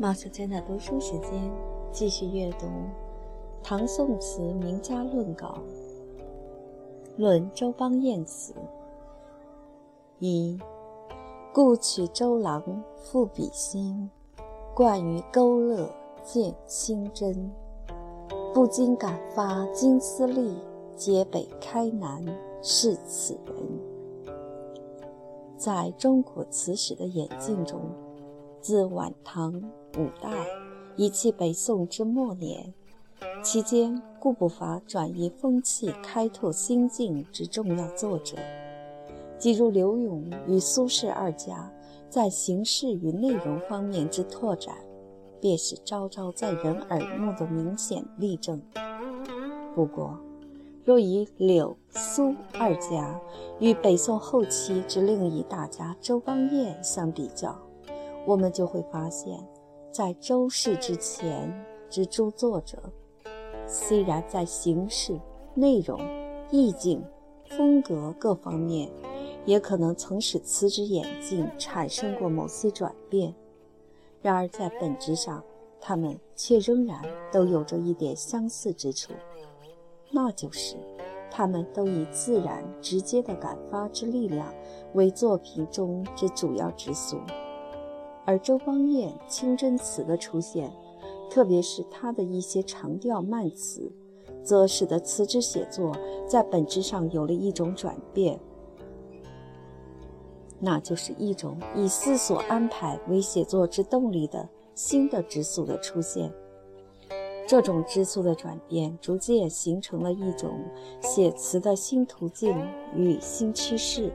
马小娟的读书时间，继续阅读唐宋词名家论稿，论周邦彦词。一，故取周郎赋比兴，惯于勾勒见清真。不禁感发金丝丽，皆北开南是此人。在中国词史的演进中，自晚唐、五代，以及北宋之末年，期间固不乏转移风气、开拓心境之重要作者，即如柳永与苏轼二家在形式与内容方面之拓展，便是昭昭在人耳目的明显例证。不过，若以柳、苏二家与北宋后期之另一大家周邦彦相比较，我们就会发现，在周氏之前之诸作者，虽然在形式、内容、意境、风格各方面，也可能曾使辞职演进产生过某些转变，然而在本质上，他们却仍然都有着一点相似之处，那就是，他们都以自然直接的感发之力量为作品中之主要之素。而周邦彦清真词的出现，特别是他的一些长调慢词，则使得词之写作在本质上有了一种转变，那就是一种以思索安排为写作之动力的新的之素的出现。这种之素的转变，逐渐形成了一种写词的新途径与新趋势。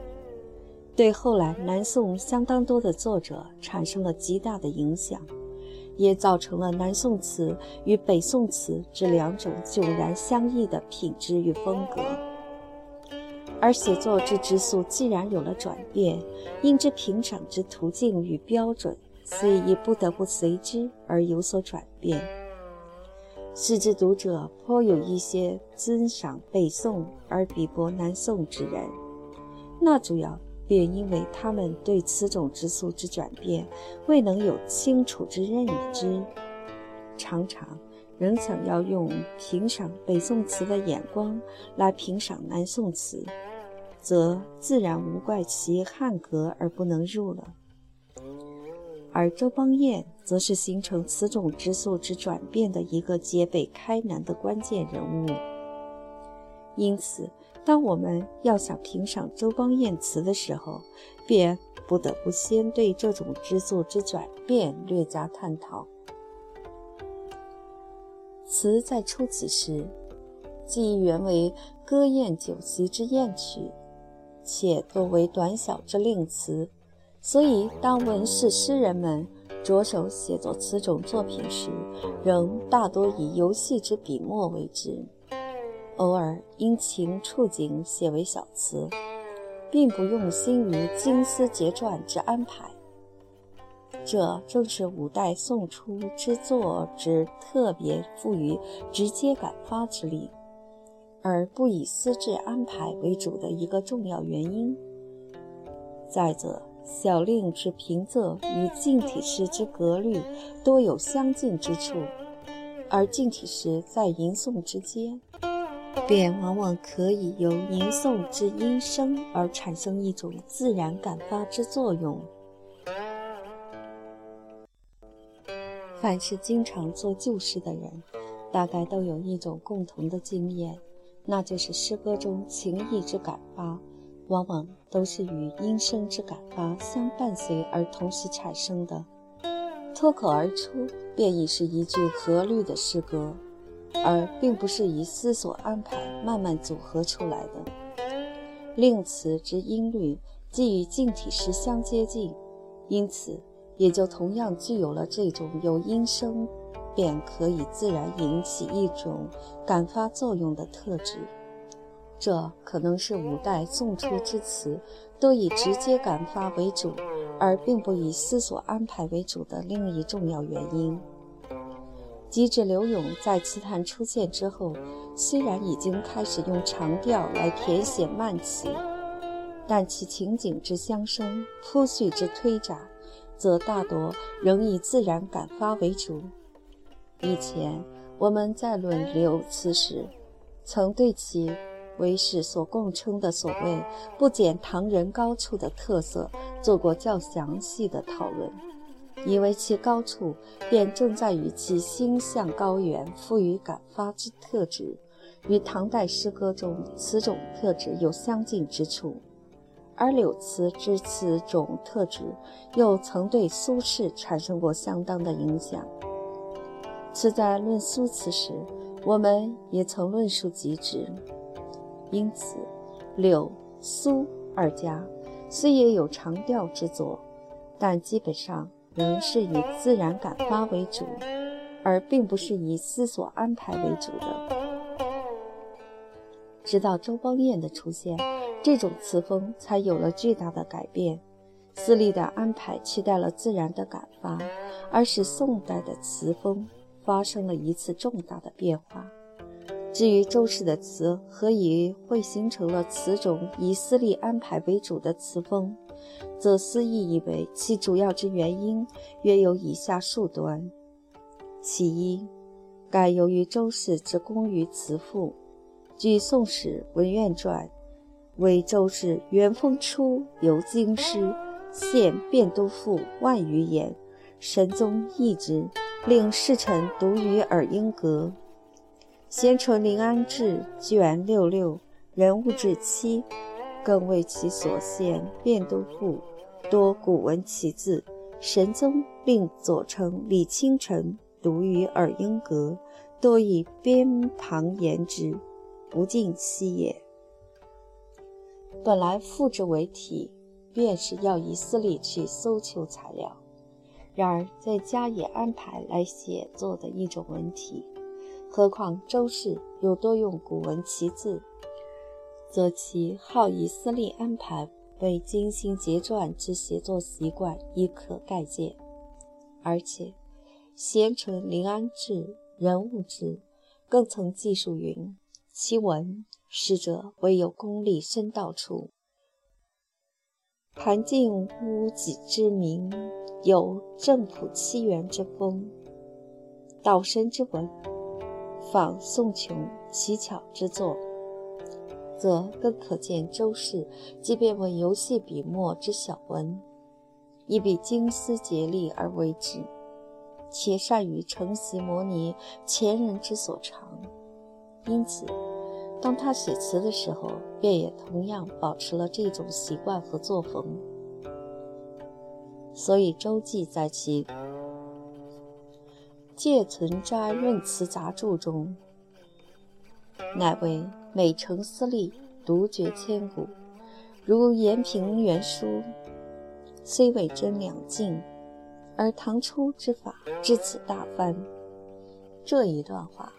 对后来南宋相当多的作者产生了极大的影响，也造成了南宋词与北宋词这两种迥然相异的品质与风格。而写作之之素既然有了转变，应之评赏之途径与标准，所以也不得不随之而有所转变，使之读者颇有一些尊赏北宋而鄙薄南宋之人。那主要。便因为他们对此种之素之转变未能有清楚之认知，常常仍想要用评赏北宋词的眼光来评赏南宋词，则自然无怪其汉格而不能入了。而周邦彦则是形成此种之素之转变的一个皆北开南的关键人物，因此。当我们要想评赏周邦彦词的时候，便不得不先对这种之作之转变略加探讨。词在初起时，既原为歌宴酒席之宴曲，且多为短小之令词，所以当文士诗人们着手写作此种作品时，仍大多以游戏之笔墨为之。偶尔因情触景写为小词，并不用心于精思结撰之安排。这正是五代宋初之作之特别赋予直接感发之力，而不以思志安排为主的一个重要原因。再者，小令之平仄与近体诗之格律多有相近之处，而近体诗在吟诵之间。便往往可以由吟诵之音声而产生一种自然感发之作用。凡是经常做旧诗的人，大概都有一种共同的经验，那就是诗歌中情意之感发，往往都是与音声之感发相伴随而同时产生的，脱口而出，便已是一句合律的诗歌。而并不是以思索安排慢慢组合出来的。令词之音律既与静体诗相接近，因此也就同样具有了这种由音声便可以自然引起一种感发作用的特质。这可能是五代宋初之词都以直接感发为主，而并不以思索安排为主的另一重要原因。及至柳永在词坛出现之后，虽然已经开始用长调来填写慢词，但其情景之相生、铺叙之推展，则大多仍以自然感发为主。以前我们在论柳词时，曾对其为世所共称的所谓“不减唐人高处”的特色做过较详细的讨论，以为其高处便正在于其心向高远、富于感发之特质，与唐代诗歌中此种特质有相近之处。而柳词之此种特质，又曾对苏轼产生过相当的影响。此在论苏词时，我们也曾论述及之。因此，柳、苏二家虽也有长调之作，但基本上仍是以自然感发为主，而并不是以思索安排为主的。直到周邦彦的出现。这种词风才有了巨大的改变，私立的安排取代了自然的感发，而使宋代的词风发生了一次重大的变化。至于周氏的词何以会形成了此种以私立安排为主的词风，则思义以为其主要之原因约有以下数端：其一，盖由于周氏之功于词赋，据《宋史文苑传》。为周氏元丰初游京师，献汴都赋万余言，神宗译之，令侍臣读于耳音阁。贤淳临安志卷六六人物志七，更为其所献汴都赋多古文奇字，神宗令左丞李清晨读于耳音阁，多以鞭旁言之，不尽悉也。本来复制为体，便是要以私力去搜求材料；然而在家也安排来写作的一种文体。何况周氏又多用古文奇字，则其好以私力安排为精心结撰之写作习惯亦可概见。而且，贤臣临安志人物志更曾记述云：其文。使者唯有功力深道处，盘尽屋脊之名，有正朴凄元之风，道深之文，仿宋琼奇巧之作，则更可见周氏即便为游戏笔墨之小文，亦必精思竭力而为之，且善于承袭模拟前人之所长，因此。当他写词的时候，便也同样保持了这种习惯和作风。所以周记在其《借存斋论词杂著》中，乃为美成私立，独绝千古。如延平原书，虽未臻两尽，而唐初之法至此大翻。这一段话。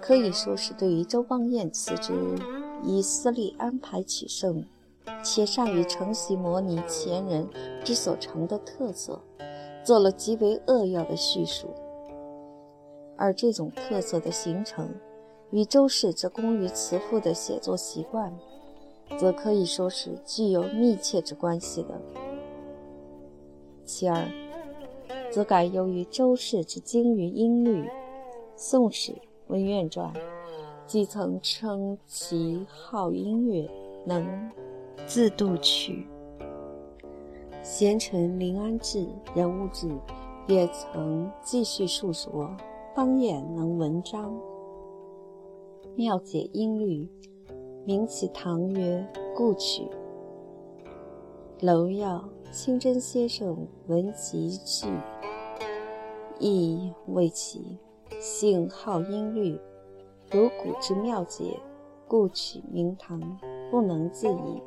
可以说是对于周邦彦辞之以私利安排取胜，且善于承袭模拟前人之所成的特色，做了极为扼要的叙述。而这种特色的形成，与周氏这工于词赋的写作习惯，则可以说是具有密切之关系的。其二，则改由于周氏之精于音律，宋史。文苑传既曾称其好音乐，能自度曲。贤臣临安志人物志也曾继续述说方彦能文章，妙解音律，名其堂曰故曲。楼耀清真先生文集序，亦谓其。性好音律，如古之妙解，故取名堂，不能自已。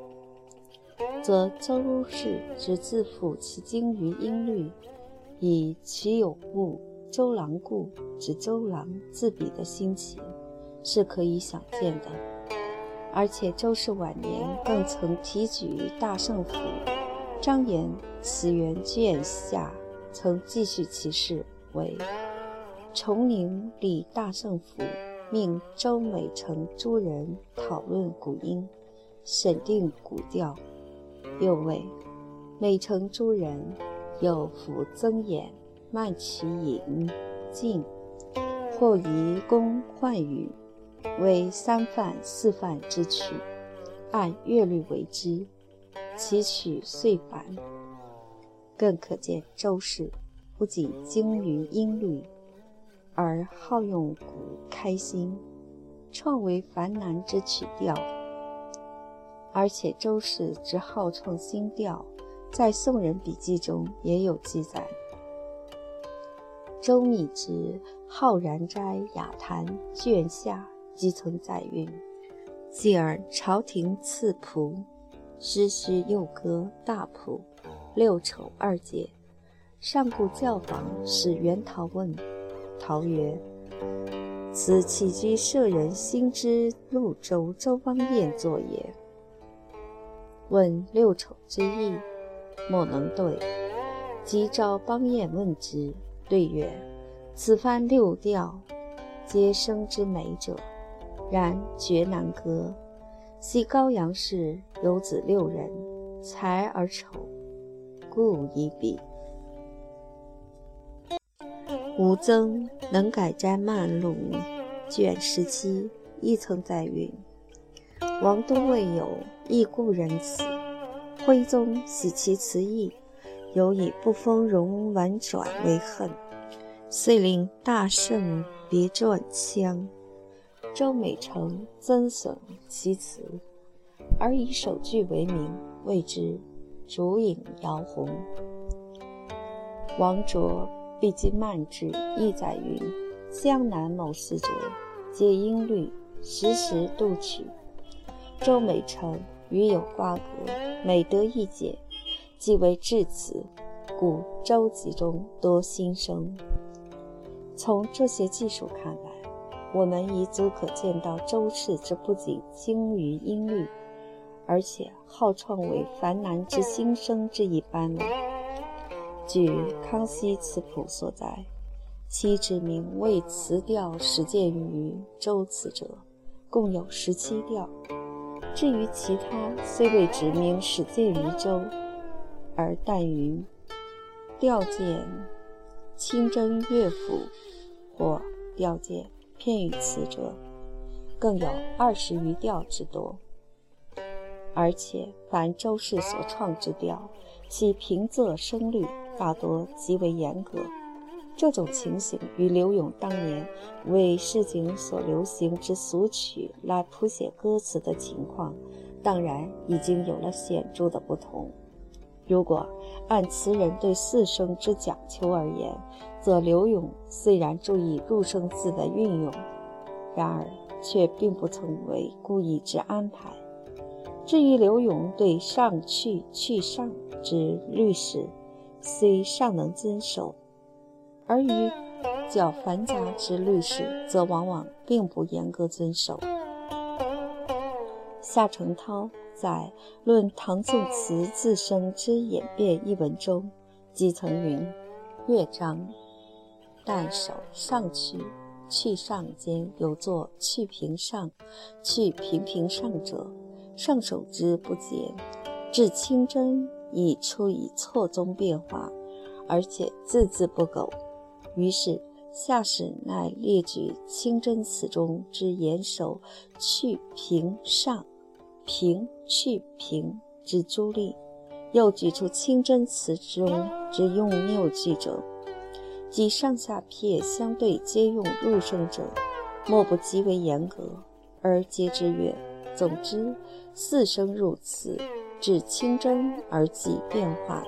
则周氏之自负其精于音律，以其有物周郎故之周郎自比的心情，是可以想见的。而且周氏晚年更曾提举大圣府，张言慈源卷下曾继续其事为。崇宁立大圣府，命周美成诸人讨论古音，审定古调。又谓美成诸人又复增言慢其引进，或移宫换语，为三范四范之曲，按乐律为之，其曲遂繁。更可见周氏不仅精于音律，而好用鼓开心，创为繁难之曲调。而且周氏之好创新调，在宋人笔记中也有记载。周密之《浩然斋雅谈》卷下即曾载韵：“继而朝廷赐仆，诗须又歌大谱。”六丑二节，上顾教坊使元陶问，陶曰：“此起居舍人心之潞州周邦彦作也。”问六丑之意，莫能对。即召邦彦问之，对曰：“此番六调，皆生之美者，然绝难歌。昔高阳氏有子六人，才而丑。”故一笔。吴曾能改斋漫录卷十七亦曾载云：王都未有，亦故人此。徽宗喜其词意，有以不丰容婉转为恨，遂令大圣别撰腔。周美成增损其词，而以首句为名，谓之。烛影摇红。王卓毕竟慢志意载云：江南某诗者，皆音律，时时度曲。周美成与有瓜葛，每得一解，即为至词，故周集中多新声。从这些技术看来，我们已足可见到周氏之不仅精于音律。而且好创为繁难之心声之一般了。据康熙词谱所载，其指名为词调始见于周词者，共有十七调。至于其他，虽未指名始见于周，而但于调见清真乐府或调见片语词者，更有二十余调之多。而且，凡周氏所创之调，其平仄声律大多极为严格。这种情形与柳永当年为市井所流行之俗曲来谱写歌词的情况，当然已经有了显著的不同。如果按词人对四声之讲求而言，则柳永虽然注意入声字的运用，然而却并不曾为故意之安排。至于刘永对上去去上之律史，虽尚能遵守，而于较繁杂之律史，则往往并不严格遵守。夏承焘在《论唐宋词自身之演变》一文中，即曾云：“乐章但手上去去上间有作去平上去平平上者。”上手之不减，至清真已出以错综变化，而且字字不苟。于是下士乃列举清真词中之严守去平上平去平之诸例，又举出清真词中之用拗句者，即上下撇相对皆用入声者，莫不极为严格，而皆之曰。总之，四声入词，至清真而即变化。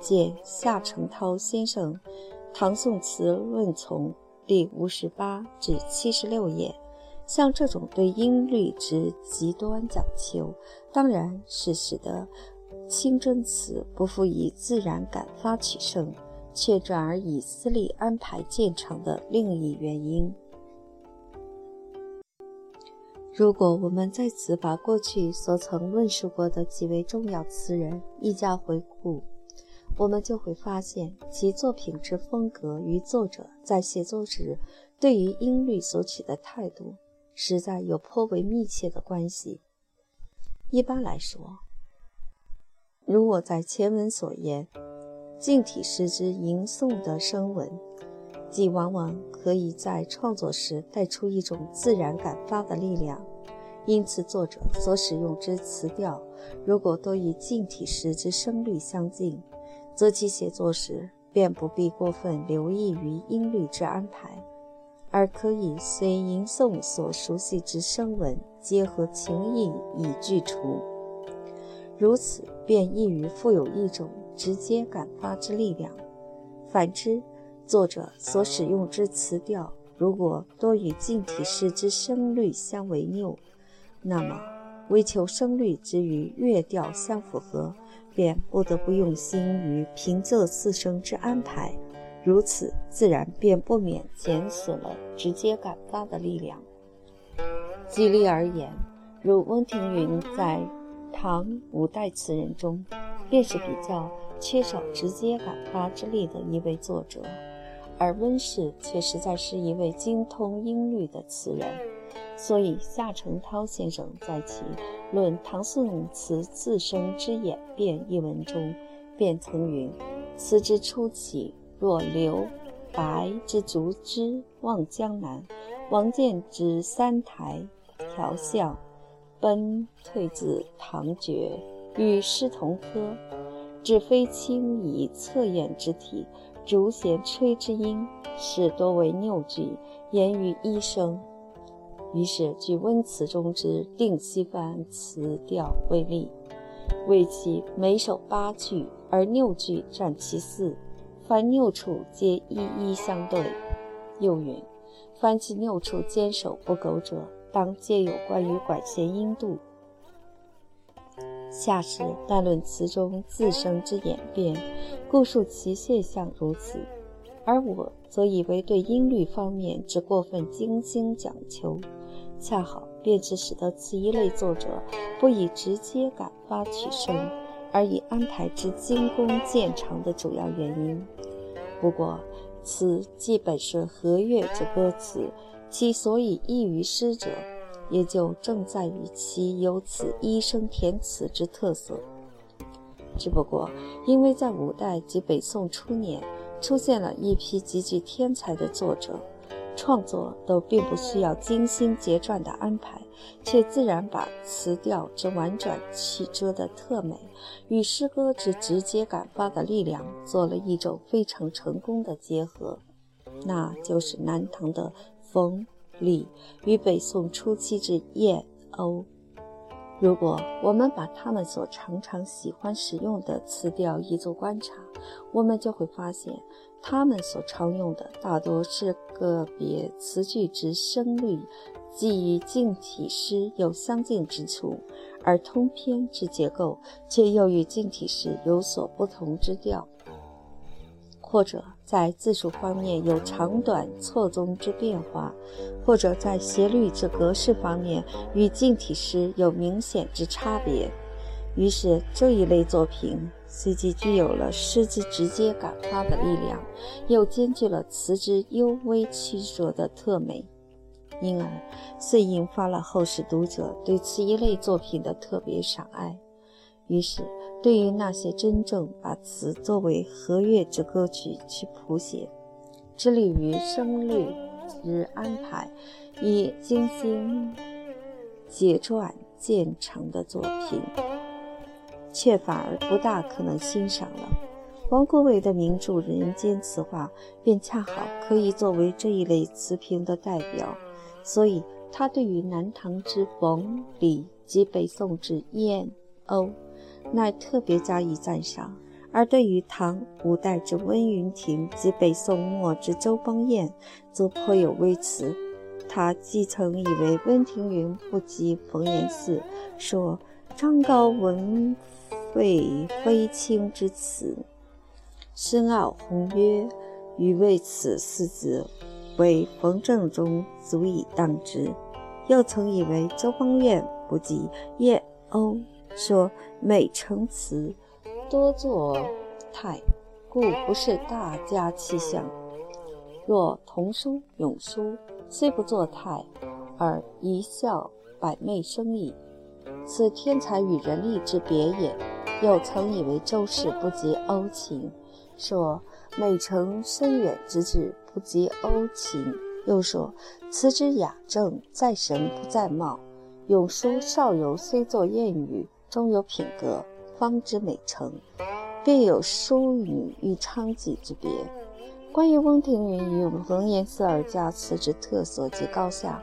见夏承焘先生《唐宋词论丛》第五十八至七十六页。像这种对音律之极端讲求，当然是使得清真词不复以自然感发取胜，却转而以私利安排建成的另一原因。如果我们在此把过去所曾论述过的几位重要词人一家回顾，我们就会发现其作品之风格与作者在写作时对于音律所取的态度，实在有颇为密切的关系。一般来说，如我在前文所言，近体诗之吟诵的声文，即往往可以在创作时带出一种自然感发的力量。因此，作者所使用之词调，如果多与近体诗之声律相近，则其写作时便不必过分留意于音律之安排，而可以随吟诵所熟悉之声文，结合情意以具除。如此，便易于富有一种直接感发之力量。反之，作者所使用之词调，如果多与近体诗之声律相违拗，那么为求声律之与乐调相符合，便不得不用心于平仄四声之安排。如此，自然便不免减损了直接感发的力量。举例而言，如温庭筠在。唐五代词人中，便是比较缺少直接感发之力的一位作者，而温氏却实在是一位精通音律的词人。所以夏承焘先生在其《论唐宋词自声之演变》一文中，便曾云：“词之初起，若刘白之竹枝望江南，王建之三台调笑。”奔退自唐绝，与师同科，只非轻以侧眼之体，竹弦吹之音，是多为拗句，言于一声。于是据温词中之定西番词调为例，为其每首八句，而拗句占其四，凡拗处皆一一相对。又云：凡其拗处坚守不苟者。当皆有关于管弦音度。下时但论词中自声之演变，故述其现象如此；而我则以为对音律方面之过分精心讲求，恰好便是使得此一类作者不以直接感发取胜，而以安排之精工见长的主要原因。不过，此既本是和乐之歌词。其所以异于诗者，也就正在于其有此一声填词之特色。只不过，因为在五代及北宋初年，出现了一批极具天才的作者，创作都并不需要精心结撰的安排，却自然把词调之婉转曲折的特美，与诗歌之直接感发的力量，做了一种非常成功的结合，那就是南唐的。冯李与北宋初期之燕鸥，如果我们把他们所常常喜欢使用的词调一做观察，我们就会发现，他们所常用的大多是个别词句之声律，既与近体诗有相近之处，而通篇之结构却又与近体诗有所不同之调。或者在字数方面有长短错综之变化，或者在斜律之格式方面与近体诗有明显之差别。于是这一类作品虽既具有了诗之直接感发的力量，又兼具了词之幽微曲折的特美，因而遂引发了后世读者对此一类作品的特别赏爱。于是。对于那些真正把词作为和乐之歌曲去谱写，致力于声律之安排，以精心结撰建成的作品，却反而不大可能欣赏了。王国维的名著《人间词话》便恰好可以作为这一类词评的代表，所以他对于南唐之冯李及北宋之燕鸥。乃特别加以赞赏，而对于唐五代之温云亭及北宋末之周邦彦，则颇有微词。他既曾以为温庭筠不及冯延巳，说张高文废非卿之词，深奥宏约，余为此四字为冯正中足以当之。又曾以为周邦彦不及叶欧。说美成词，多作态，故不是大家气象。若童书、咏书，虽不作态，而一笑百媚生矣。此天才与人力之别也。又曾以为周氏不及欧秦，说美成深远之志不及欧秦。又说词之雅正在神不在貌。永书少游虽作艳语，终有品格，方知美成。便有淑女与娼妓之别。关于翁庭云与龙岩寺二家词之特色及高下，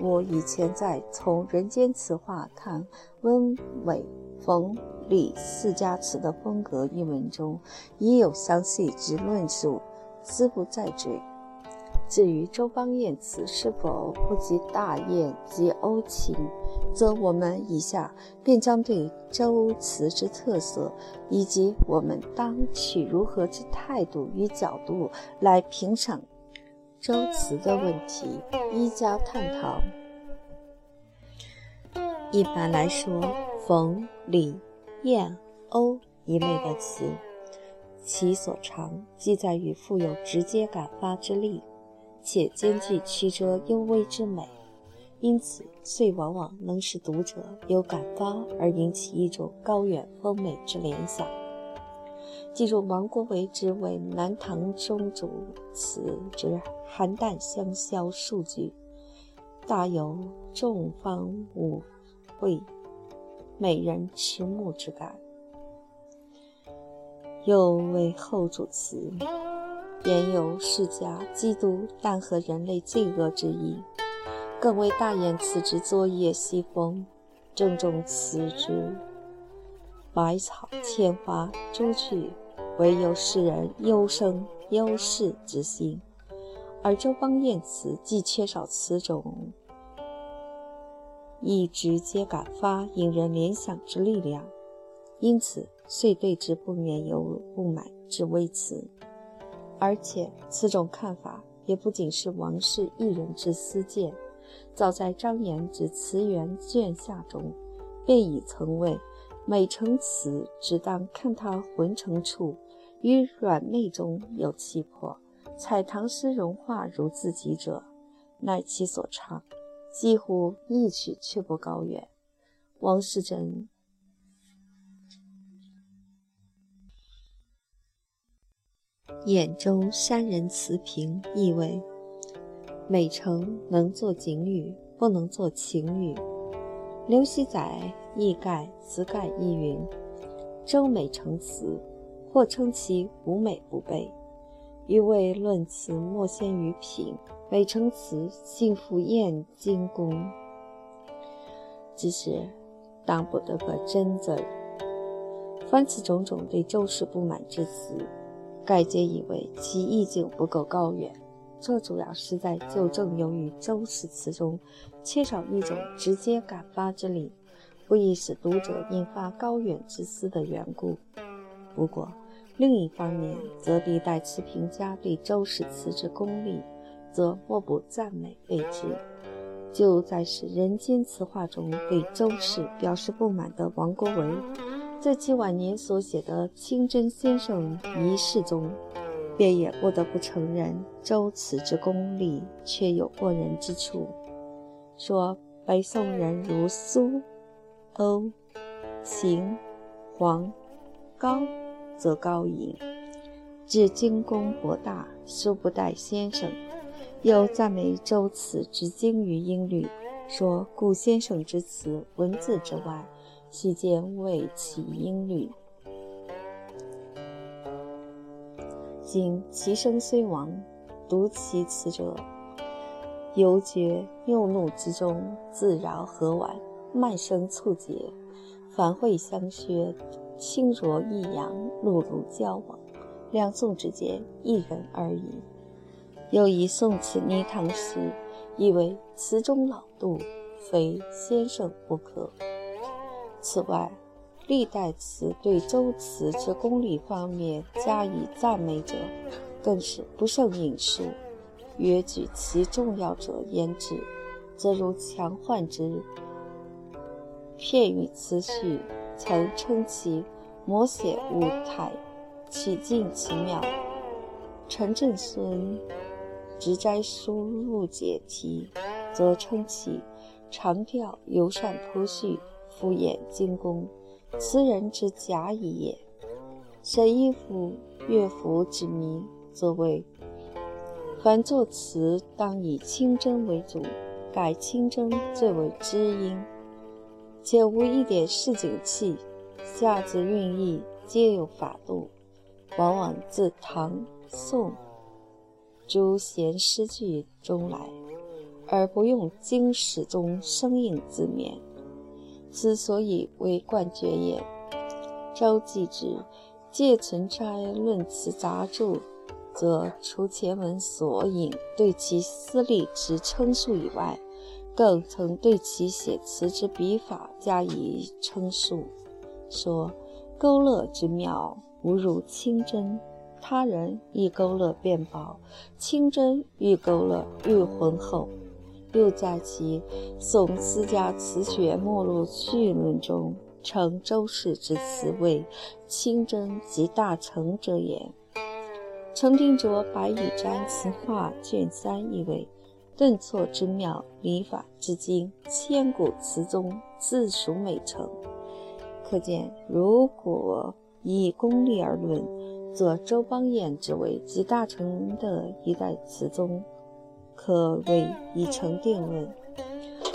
我以前在《从人间词话看温伟、冯、李四家词的风格》一文中，已有详细之论述，兹不再赘。至于周邦彦词是否不及大雁及欧秦，则我们以下便将对周词之特色，以及我们当取如何之态度与角度来评赏周词的问题，一加探讨。一般来说，冯、李、燕、欧一类的词，其所长即在于富有直接感发之力。且兼具曲折幽微之美，因此遂往往能使读者有感发而引起一种高远丰美之联想。记住王国维之为南唐中主词之寒淡香消数句，大有众芳舞会，美人迟暮之感。又为后主词。言由世家基督但和人类罪恶之意，更为大言辞之作业西风，正中辞之百草千花诸趣，唯有世人忧生忧世之心。而周邦彦词既缺少此种以直接感发、引人联想之力量，因此遂对之不免有不满之微词。而且此种看法也不仅是王氏一人之私见，早在张炎之《词源卷下》中，便已曾谓：“美成词，只当看他浑成处，于软媚中有气魄。采唐诗融化如自己者，乃其所唱。几乎一曲却不高远。”王世贞。兖州山人词评意为：美成能作景语，不能作情语。刘熙载意盖词盖意云：周美成词，或称其无美不备。余谓论词莫先于品，美成词幸复燕京宫。只是当不得个真字儿。凡此种种对周氏不满之词。盖皆以为其意境不够高远，这主要是在就正由于周氏词中缺少一种直接感发之力，不易使读者引发高远之思的缘故。不过另一方面，则历代词评家对周氏词之功力，则莫不赞美备之。就在使《人间词话》中对周氏表示不满的王国维。在其晚年所写的《清真先生遗事》中，便也不得不承认周词之功力确有过人之处。说北宋人如苏、欧、秦、黄、高，则高矣；至精功博大，殊不待先生。又赞美周词之精于音律，说顾先生之词文字之外。其间为其音律，今其声虽亡，读其词者，犹觉幼怒之中自饶和婉，慢声促节，繁会相削，轻浊抑扬，露露交往，两宋之间一人而已。又以宋词泥唐诗，以为词中老杜，非先生不可。此外，历代词对周词之功力方面加以赞美者，更是不胜引述。约举其重要者言之，则如强焕之片语词序，曾称其摹写舞台，曲尽其妙。陈振孙直斋书入解题，则称其长调尤善铺叙。敷衍精工，词人之假矣也。沈一夫乐府之谜作为。凡作词，当以清真为主，改清真最为知音，且无一点市井气。下之韵意，皆有法度，往往自唐宋诸闲诗句中来，而不用经史中生硬字面。此所以为冠绝也。周继之《借存斋论词杂著》，则除前文所引对其私利之称述以外，更曾对其写词之笔法加以称述，说勾勒之妙，无如清真。他人亦勾勒变薄，清真愈勾勒愈浑厚。又在其《宋私家词学目录序论》中称周氏之词为清真及大成者也。程定卓《白羽瞻词话》卷三译为顿挫之妙，礼法之精，千古词宗自属美成。可见，如果以功力而论，则周邦彦之为集大成的一代词宗。可谓已成定论，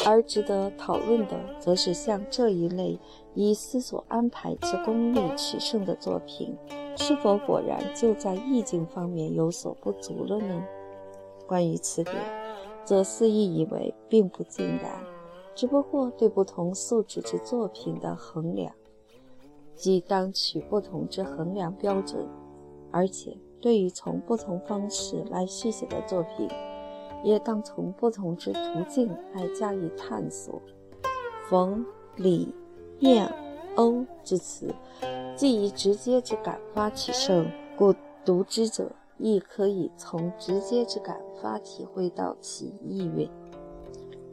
而值得讨论的，则是像这一类以思索安排之功力取胜的作品，是否果然就在意境方面有所不足了呢？关于此点，则肆意以为并不尽然，只不过对不同素质之作品的衡量，即当取不同之衡量标准，而且对于从不同方式来续写的作品。也当从不同之途径来加以探索。冯、李、晏、欧之词，既以直接之感发起胜，故读之者亦可以从直接之感发体会到其意蕴。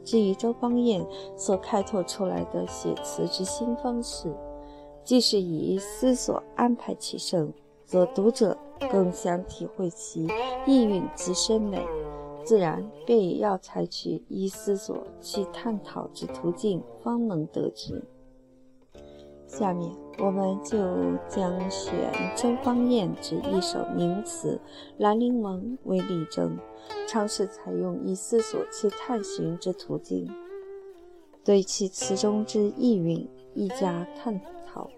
至于周邦彦所开拓出来的写词之新方式，既是以思索安排起胜，则读者更想体会其意蕴之深美。自然便也要采取以思索去探讨之途径，方能得知。下面我们就将选周邦彦之一首名词《兰陵王》为例证，尝试采用以思索去探寻之途径，对其词中之意蕴一加探讨。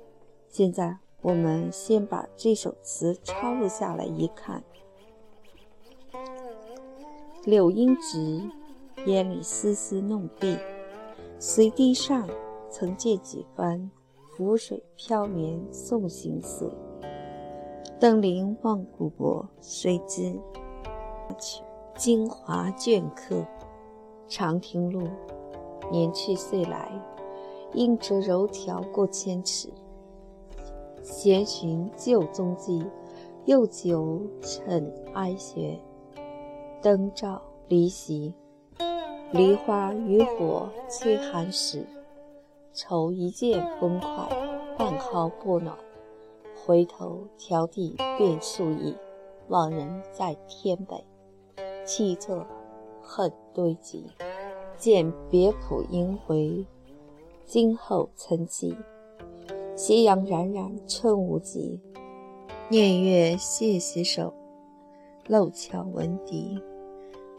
现在我们先把这首词抄录下来一看。柳阴直，烟里丝丝弄碧。随堤上，曾见几番浮水飘绵送行色。登临望古柏，谁知京华镌刻。长亭路，年去岁来，应折柔条过千尺。闲寻旧踪迹，又久趁哀弦。灯照离席，梨花渔火催寒食。愁一剑崩快，半毫不暖。回头迢递遍数亿，望人在天北。凄恻恨堆积，见别浦萦回。今后曾记，斜阳冉冉春无极。念月谢洗手。漏桥闻笛，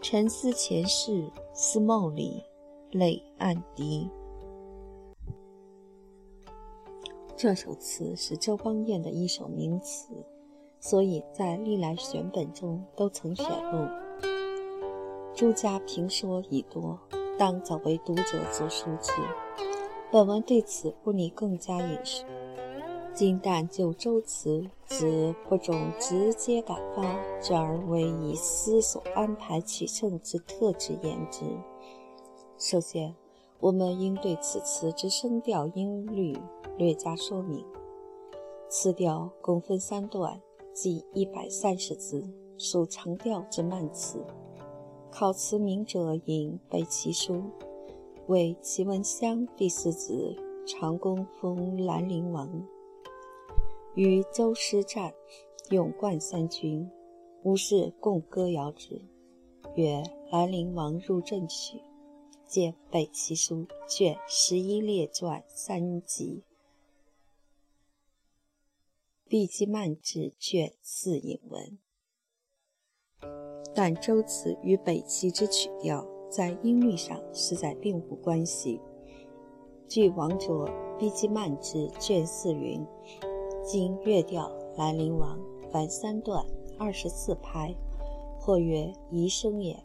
沉思前世，思梦里，泪暗滴。这首词是周邦彦的一首名词，所以在历来选本中都曾选入。诸家评说已多，当早为读者所熟知。本文对此不拟更加引述。今但就周词子不种直接感发，转而为以思索安排取胜之特质言之。首先，我们应对此词之声调音律略加说明。词调共分三段，即一百三十字，属长调之慢词。考词名者引背其书，为齐文襄第四子长公封兰陵王。与周师战，勇冠三军，吾士共歌谣之，曰《兰陵王入阵曲》，见《北齐书》卷十一列传三集。毕基曼志卷四引文。但周词与北齐之曲调在音律上实在并无关系。据王卓《毕基曼志卷四》云：“今乐调兰陵王，凡三段，二十四拍，或曰宜声也。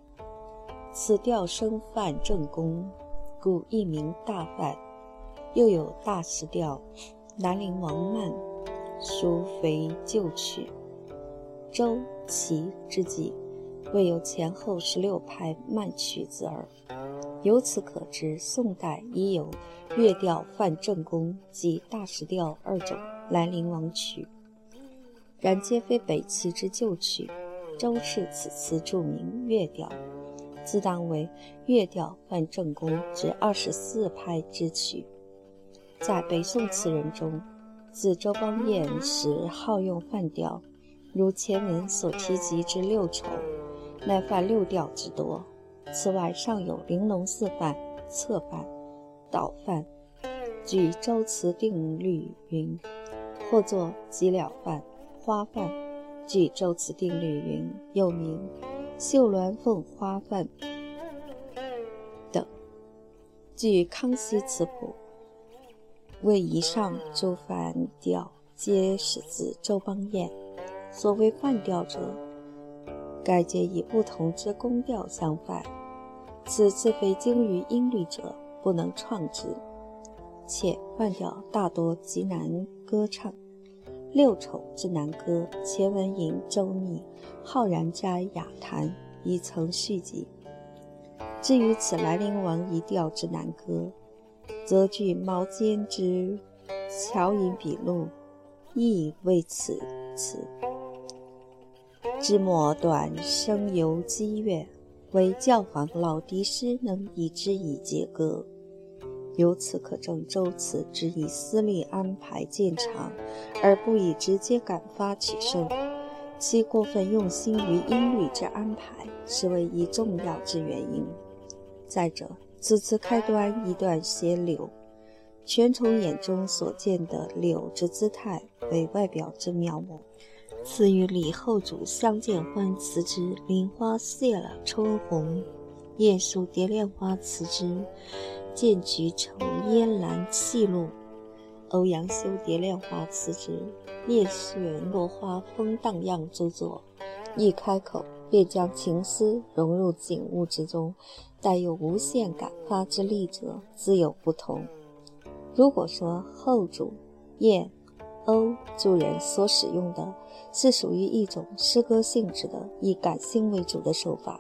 此调声泛正宫，故一名大范。又有大石调，兰陵王慢，殊非旧曲。周齐之际。”未有前后十六拍慢曲子耳。由此可知，宋代已有乐调范正宫及大石调二种兰陵王曲，然皆非北齐之旧曲。周氏此词著名乐调，自当为乐调泛正宫之二十四拍之曲。在北宋词人中，自周邦彦时好用泛调，如前文所提及之六丑。乃犯六调之多，此外尚有玲珑四范、侧范、倒范。据周词定律云，或作吉了饭、花饭。据周词定律云，又名绣鸾凤花饭等。据康熙词谱，为以上诸范调皆始自周邦彦。所谓饭调者，该皆以不同之宫调相反，此自非精于音律者不能创之。且饭调大多极难歌唱，六丑之南歌，前文引周密《浩然斋雅谈》已曾续集。至于此兰陵王一调之南歌，则据毛坚之《乔引笔录》，亦为此词。之末段声游激越，为教坊老笛师能以之以节歌。由此可证，周词只以私利安排见长，而不以直接感发取胜。其过分用心于音律之安排，是为一重要之原因。再者，此词开端一段写柳，全从眼中所见的柳之姿态为外表之描摹。次与李后主相见欢辞之“林花谢了春红”，晏殊《蝶恋花》辞之“见菊愁烟兰泣露”，欧阳修《蝶恋花》辞职，夜雪落花风荡漾”诸作，一开口便将情思融入景物之中，带有无限感发之力者，自有不同。如果说后主、晏。欧诸人所使用的是属于一种诗歌性质的以感性为主的手法，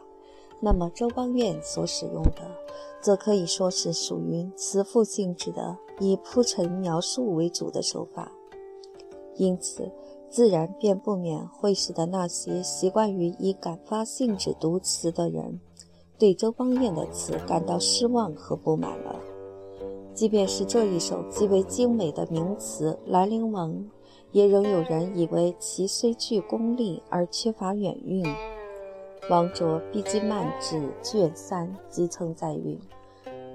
那么周邦彦所使用的，则可以说是属于词赋性质的以铺陈描述为主的手法。因此，自然便不免会使得那些习惯于以感发性质读词的人，对周邦彦的词感到失望和不满了。即便是这一首极为精美的名词《兰陵王》，也仍有人以为其虽具功力而缺乏远韵。王卓《毕基曼志》卷三即曾载云：“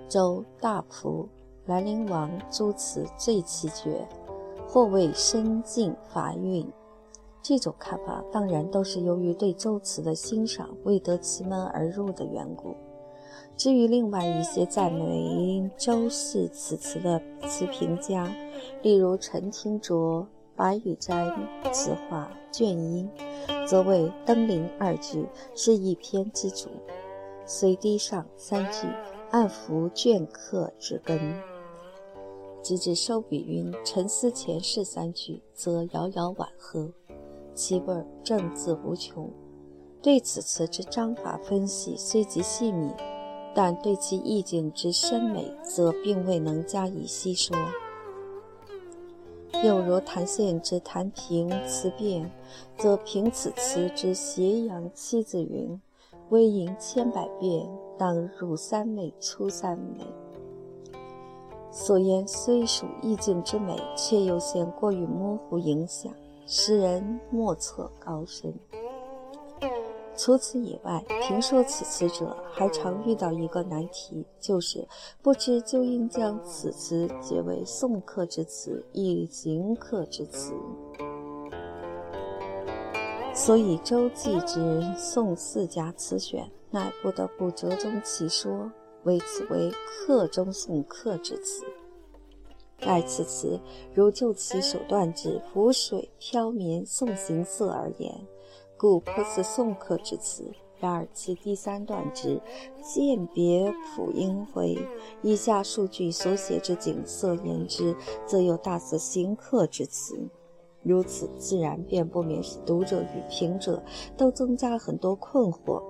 周大仆兰陵王诸词最奇绝，或谓深静乏韵。”这种看法当然都是由于对周词的欣赏未得其门而入的缘故。至于另外一些赞美周氏此词的词评家，例如陈廷卓《白羽斋词话》卷一，则谓登临二句是一篇之主，随低上三句暗伏镌刻之根，直至收笔云沉思前世三句，则遥遥婉和，其味正自无穷。对此词之章法分析虽极细密。但对其意境之深美，则并未能加以细说。又如谭宪之《谭平词变》，则凭此词之斜阳七字云：“微吟千百遍，当入三昧出三昧。”所言虽属意境之美，却又嫌过于模糊影响，使人莫测高深。除此以外，评说此词者还常遇到一个难题，就是不知究应将此词解为宋客之词，亦行客之词。所以周记之宋四家词选，乃不得不折中其说，为此为客中送客之词。盖此词，如就其首段之浮水飘绵送行色而言，故颇似送客之词；然而其第三段之饯别浦英晖，以下数句所写之景色言之，则又大似行客之词。如此，自然便不免使读者与评者都增加很多困惑。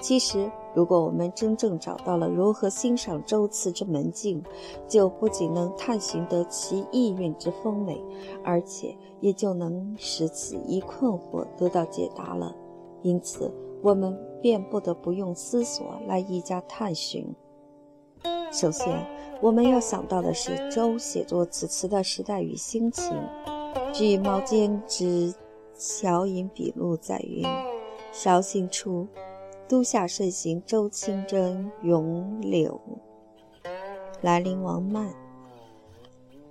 其实，如果我们真正找到了如何欣赏周词之门径，就不仅能探寻得其意蕴之丰美，而且也就能使此一困惑得到解答了。因此，我们便不得不用思索来一家探寻。首先，我们要想到的是周写作此词的时代与心情。据毛尖之《小隐笔录》载云：绍兴初。都下盛行周清真咏柳，兰陵王慢。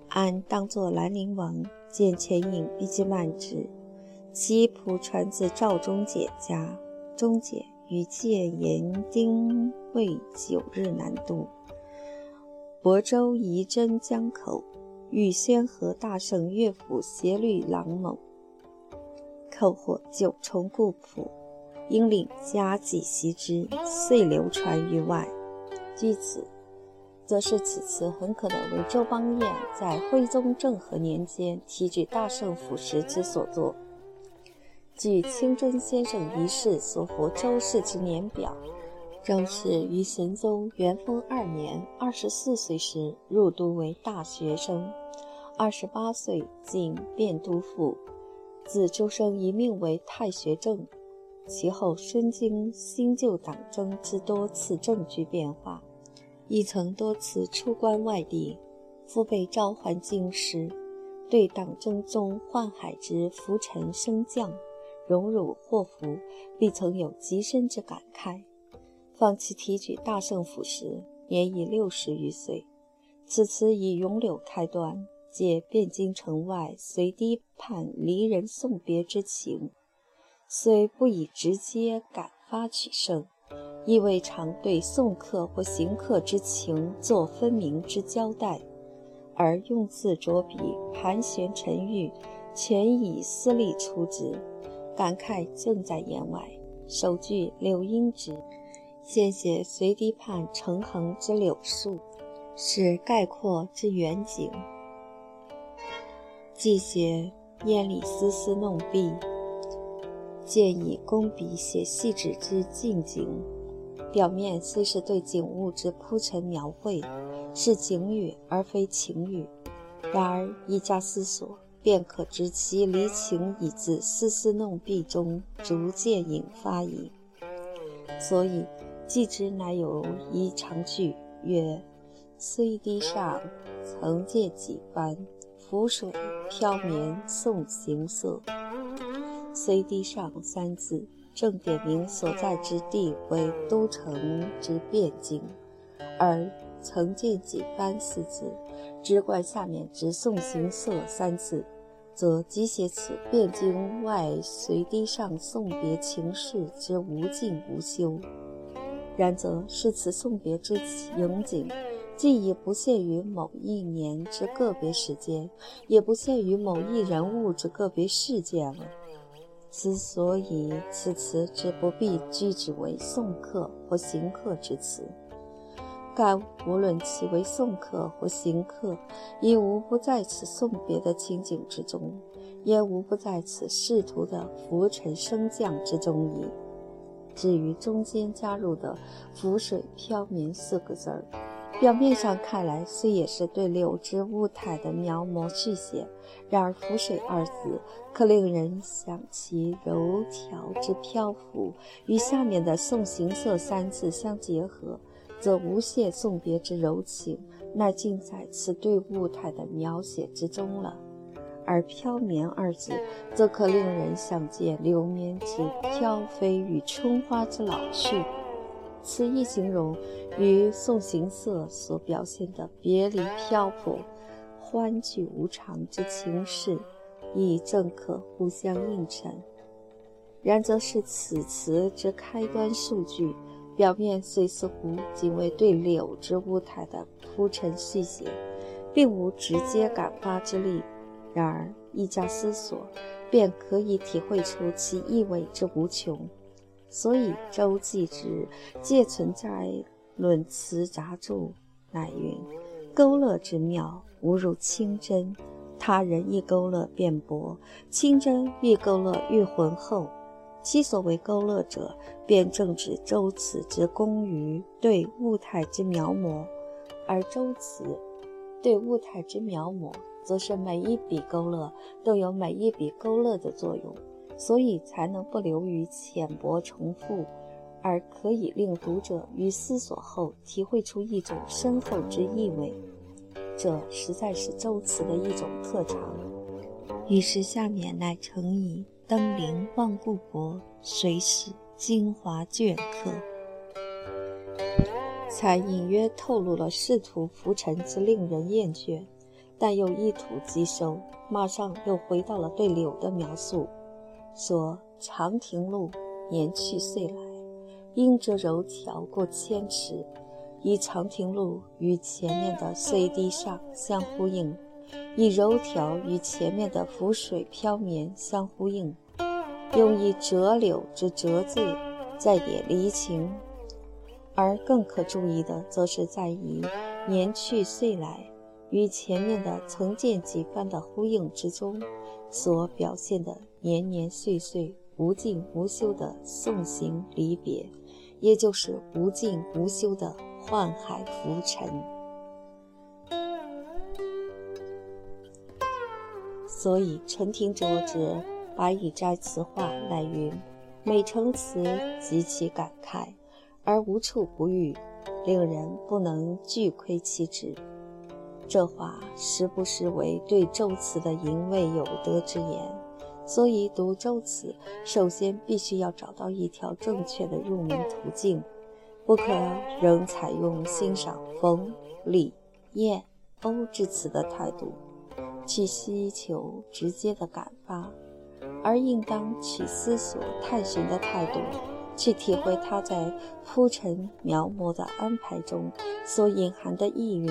按当作兰陵王，见前引必记慢之。其谱传自赵忠简家，忠简于建炎丁未九日南渡，亳州仪真江口，遇宣和大圣乐府协律郎某，扣获九重故谱。应令加己习之，遂流传于外。据此，则是此词很可能为周邦彦在徽宗政和年间提举大圣府时之所作。据清真先生遗世所附周氏之年表，周氏于神宗元丰二年二十四岁时入都为大学生，二十八岁进汴都府，自周生一命为太学正。其后，身经新旧党争之多次政局变化，亦曾多次出关外地，复被召还京师，对党争中宦海之浮沉升降、荣辱祸福，必曾有极深之感慨。放弃提举大圣府时，年已六十余岁。此词以咏柳开端，借汴京城外随堤畔离人送别之情。虽不以直接感发取胜，亦未尝对送客或行客之情作分明之交代，而用字着笔盘旋沉郁，全以私力出之，感慨正在言外。首句柳荫之，先写随堤畔成横之柳树，是概括之远景；既写烟里丝丝弄碧。见以工笔写细致之近景，表面虽是对景物之铺陈描绘，是景语而非情语，然而一加思索，便可知其离情已自丝丝弄碧中逐渐引发矣。所以，记之乃有一长句曰：“虽堤上曾见几番，浮水飘绵送行色。”虽堤上三字，正点明所在之地为都城之汴京；而曾见几番四字，只管下面直送行色三字，则即写此汴京外随堤上送别情事之无尽无休。然则是此送别之情景，既已不限于某一年之个别时间，也不限于某一人物之个别事件了。之所以此词之不必居之为送客或行客之词，盖无论其为送客或行客，亦无不在此送别的情景之中，也无不在此仕途的浮沉升降之中矣。至于中间加入的“浮水飘绵”四个字儿。表面上看来，虽也是对柳枝物态的描摹续写，然而“浮水”二字可令人想其柔条之漂浮，与下面的“送行色”三字相结合，则无限送别之柔情，乃尽在此对物态的描写之中了；而“飘绵”二字，则可令人想见流绵之飘飞与春花之老去。此一形容，与送行色所表现的别离漂泊、欢聚无常之情事，亦正可互相映衬。然则是此词之开端数句，表面虽似乎仅为对柳之物态的铺陈续写，并无直接感发之力。然而一加思索，便可以体会出其意味之无穷。所以周记之借存在论词杂著，乃云：勾勒之妙，无如清真。他人亦勾勒辩驳，清真愈勾勒愈浑厚。其所谓勾勒者，便正指周词之功于对物态之描摹，而周词对物态之描摹，则是每一笔勾勒都有每一笔勾勒的作用，所以才能不流于浅薄重复，而可以令读者于思索后体会出一种深厚之意味。这实在是周词的一种特长。于是下面乃成以。登临望故国，谁使精华镌刻，才隐约透露了仕途浮沉之令人厌倦，但又一吐即收。马上又回到了对柳的描述，说：“长亭路，年去岁来，应折柔条过千尺，以长亭路与前面的碎堤上相呼应。”以柔条与前面的浮水飘绵相呼应，用以折柳之折字，再点离情。而更可注意的，则是在于年去岁来与前面的曾见几番的呼应之中，所表现的年年岁岁无尽无休的送行离别，也就是无尽无休的宦海浮沉。所以陈廷哲之《白羽斋词话》乃云：“每成词极其感慨，而无处不喻，令人不能俱窥其旨。”这话实不失为对周词的淫味有德之言。所以读周词，首先必须要找到一条正确的入门途径，不可仍采用欣赏冯、李、晏、欧之词的态度。去希求直接的感发，而应当取思索探寻的态度，去体会他在铺陈描摹的安排中所隐含的意蕴。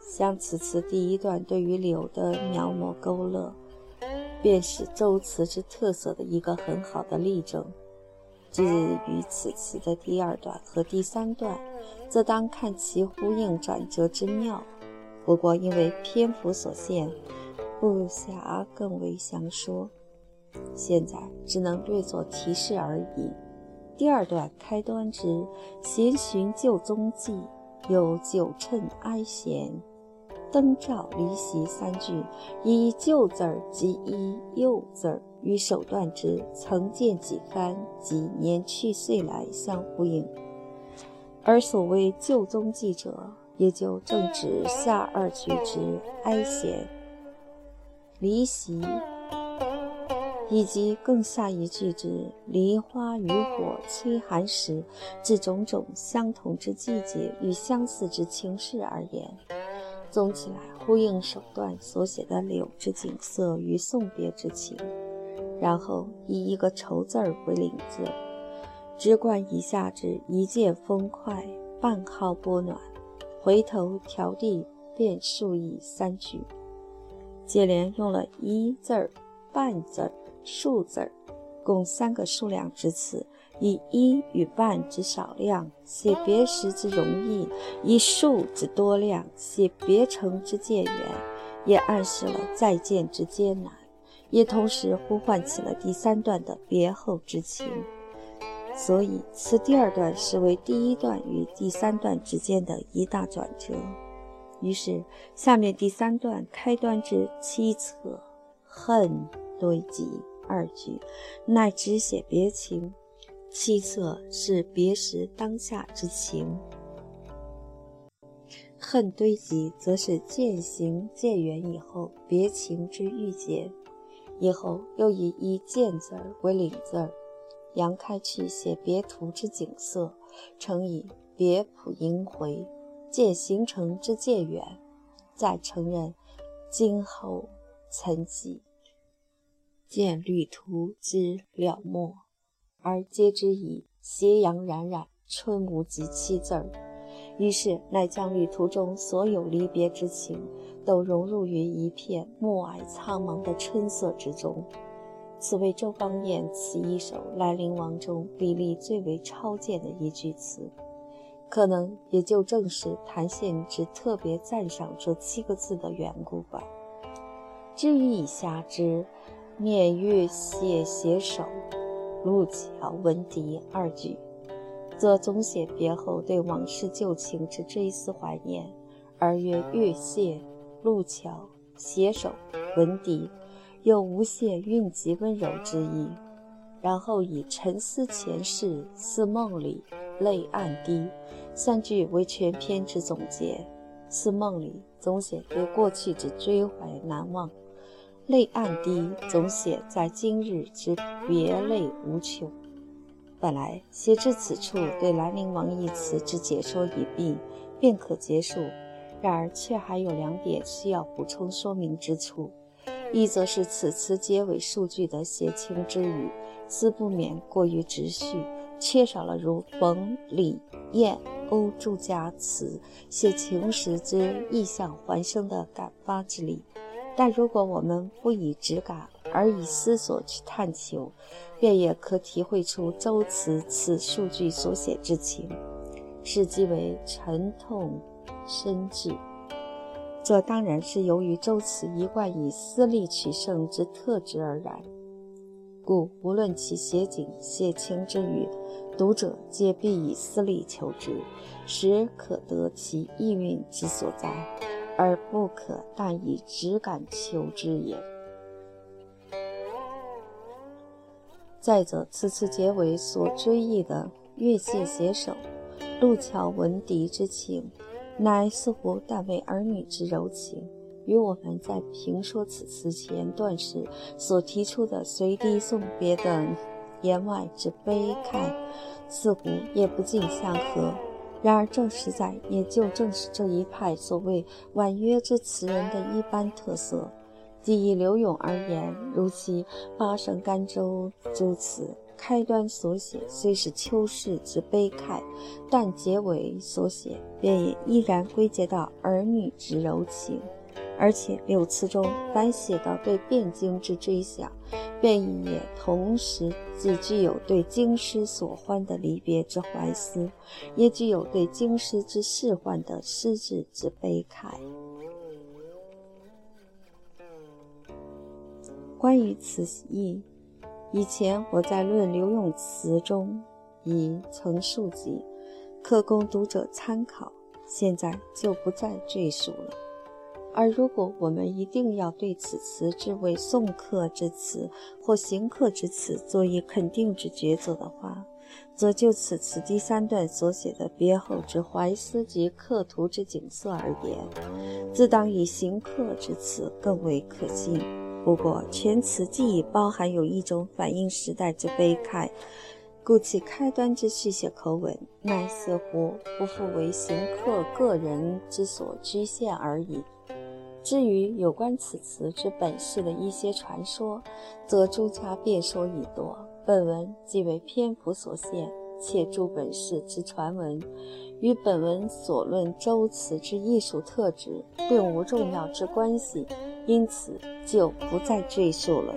像此词第一段对于柳的描摹勾勒，便是周词之特色的一个很好的例证。至于此词的第二段和第三段，则当看其呼应转折之妙。不过因为篇幅所限，不暇更为详说，现在只能略作提示而已。第二段开端之“闲寻旧踪迹，有九称哀弦，灯照离席”三句，以“旧”字儿及“一又”字儿与首段之“曾见几番”及“年去岁来”相呼应，而所谓“旧踪迹”者。也就正指下二句之哀弦、离席，以及更下一句之梨花渔火催寒时这种种相同之季节与相似之情事而言。总起来，呼应首段所写的柳之景色与送别之情，然后以一个愁字儿为领字，直贯一下之一见风快，半号波暖。回头调地便数以三句，接连用了一字儿、半字儿、数字儿，共三个数量之词，以一与半之少量写别时之容易，以数之多量写别成之渐远，也暗示了再见之艰难，也同时呼唤起了第三段的别后之情。所以，此第二段是为第一段与第三段之间的一大转折。于是，下面第三段开端之“凄恻恨堆积”二句，乃只写别情；凄恻是别时当下之情，恨堆积则是渐行渐远以后别情之郁结。以后又以一见字儿为领字儿。扬开去写别图之景色，乘以别浦萦回，见行程之渐远，再承认今后曾记。见旅途之了没，而皆之以斜阳冉冉，春无极七字儿。于是，乃将旅途中所有离别之情，都融入于一片暮霭苍茫的春色之中。此为周邦彦此一首《兰陵王》中比例最为超荐的一句词。可能也就正是谭献之特别赞赏这七个字的缘故吧。至于以下之“念月谢携手，路桥闻笛”二句，则总写别后对往事旧情之追思怀念，而曰月谢、路桥、携手、闻笛，有无限蕴藉温柔之意。然后以沉思前世，似梦里，泪暗滴。三句为全篇之总结，似梦里总写对过去之追怀难忘，泪暗滴总写在今日之别泪无穷。本来写至此处，对兰陵王一词之解说已毕，便可结束。然而却还有两点需要补充说明之处，一则是此词结尾数句的写情之语，自不免过于直叙，缺少了如冯、李、晏。欧祝家词写情时之意象还生的感发之力，但如果我们不以直感而以思索去探求，便也可体会出周词此数据所写之情，是极为沉痛深挚。这当然是由于周词一贯以思力取胜之特质而然。故无论其写景写情之语，读者皆必以思力求之，时可得其意蕴之所在，而不可但以直感求之也。再者，此次结尾所追忆的月谢携手、路桥闻笛之情，乃似乎但为儿女之柔情。与我们在评说此词前段时所提出的随笛送别的言外之悲慨，似乎也不尽相合。然而，这实在也就正是这一派所谓婉约之词人的一般特色。即以柳永而言，如其《八声甘州》诸词，开端所写虽是秋世之悲慨，但结尾所写便也依然归结到儿女之柔情。而且六词中凡写到对汴京之追想，便也同时既具有对京师所欢的离别之怀思，也具有对京师之仕宦的失志之悲慨。关于此意，以前我在《论刘永词》中已曾述及，可供读者参考，现在就不再赘述了。而如果我们一定要对此词之为送客之词或行客之词作以肯定之抉择的话，则就此词第三段所写的别后之怀思及客途之景色而言，自当以行客之词更为可信。不过全词既已包含有一种反映时代之悲慨，故其开端之续写口吻，乃似乎不复为行客个人之所局限而已。至于有关此词之本事的一些传说，则诸家辩说已多。本文即为篇幅所限，且诸本事之传闻，与本文所论周词之艺术特质并无重要之关系，因此就不再赘述了。